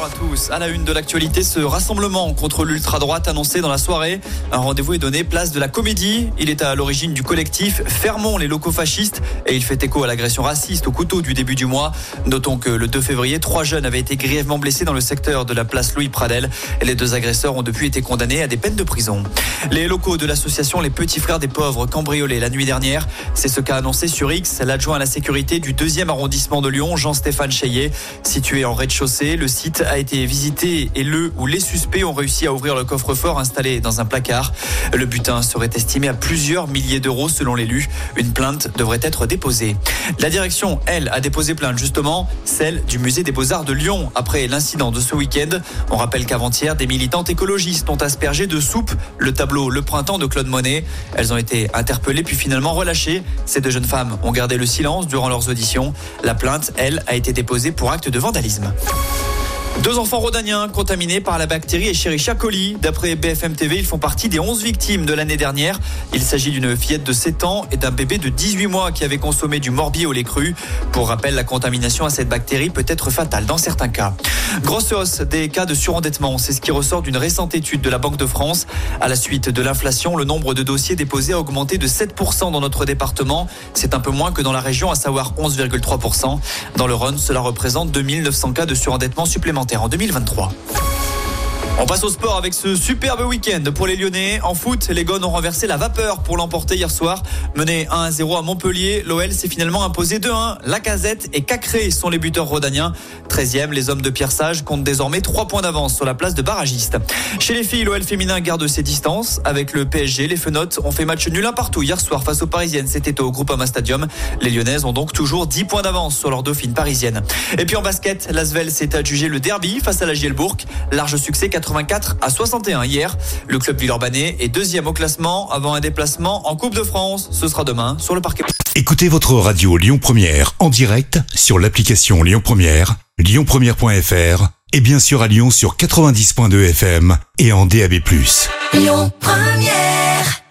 Bonsoir à tous. À la une de l'actualité, ce rassemblement contre l'ultra-droite annoncé dans la soirée. Un rendez-vous est donné place de la comédie. Il est à l'origine du collectif Fermons les locaux fascistes et il fait écho à l'agression raciste au couteau du début du mois. Notons que le 2 février, trois jeunes avaient été grièvement blessés dans le secteur de la place Louis Pradel. Et les deux agresseurs ont depuis été condamnés à des peines de prison. Les locaux de l'association Les Petits Frères des Pauvres cambriolés la nuit dernière. C'est ce qu'a annoncé sur X l'adjoint à la sécurité du deuxième arrondissement de Lyon, Jean-Stéphane Cheyet. Situé en rez-de-chaussée, le site a été visité et le ou les suspects ont réussi à ouvrir le coffre-fort installé dans un placard. Le butin serait estimé à plusieurs milliers d'euros selon l'élu. Une plainte devrait être déposée. La direction, elle, a déposé plainte justement, celle du musée des Beaux-Arts de Lyon après l'incident de ce week-end. On rappelle qu'avant-hier, des militantes écologistes ont aspergé de soupe le tableau Le Printemps de Claude Monet. Elles ont été interpellées puis finalement relâchées. Ces deux jeunes femmes ont gardé le silence durant leurs auditions. La plainte, elle, a été déposée pour acte de vandalisme. Deux enfants rhodaniens contaminés par la bactérie Escherichia coli. D'après BFM TV, ils font partie des 11 victimes de l'année dernière. Il s'agit d'une fillette de 7 ans et d'un bébé de 18 mois qui avait consommé du morbier au lait cru. Pour rappel, la contamination à cette bactérie peut être fatale dans certains cas. Grosse hausse des cas de surendettement, c'est ce qui ressort d'une récente étude de la Banque de France. À la suite de l'inflation, le nombre de dossiers déposés a augmenté de 7% dans notre département. C'est un peu moins que dans la région, à savoir 11,3%. Dans le Rhône, cela représente 2900 cas de surendettement en 2023. On passe au sport avec ce superbe week-end pour les Lyonnais. En foot, les Gones ont renversé la vapeur pour l'emporter hier soir. Mené 1-0 à Montpellier, l'OL s'est finalement imposé 2-1. Lacazette et Cacré sont les buteurs rodaniens. 13e, les hommes de Pierre Sage comptent désormais 3 points d'avance sur la place de barragiste. Chez les filles, l'OL féminin garde ses distances. Avec le PSG, les Fenotes ont fait match nul un partout hier soir face aux Parisiennes. C'était au Groupama Stadium. Les Lyonnaises ont donc toujours 10 points d'avance sur leur dauphine parisienne. Et puis en basket, l'Asvel s'est adjugé le derby face à la Gielbourg. Large succès 84 à 61 hier. Le club villeurbanais est deuxième au classement avant un déplacement en Coupe de France. Ce sera demain sur le parquet. Écoutez votre radio Lyon Première en direct sur l'application Lyon Première, lyonpremière.fr et bien sûr à Lyon sur 90.2 FM et en DAB+. Lyon Première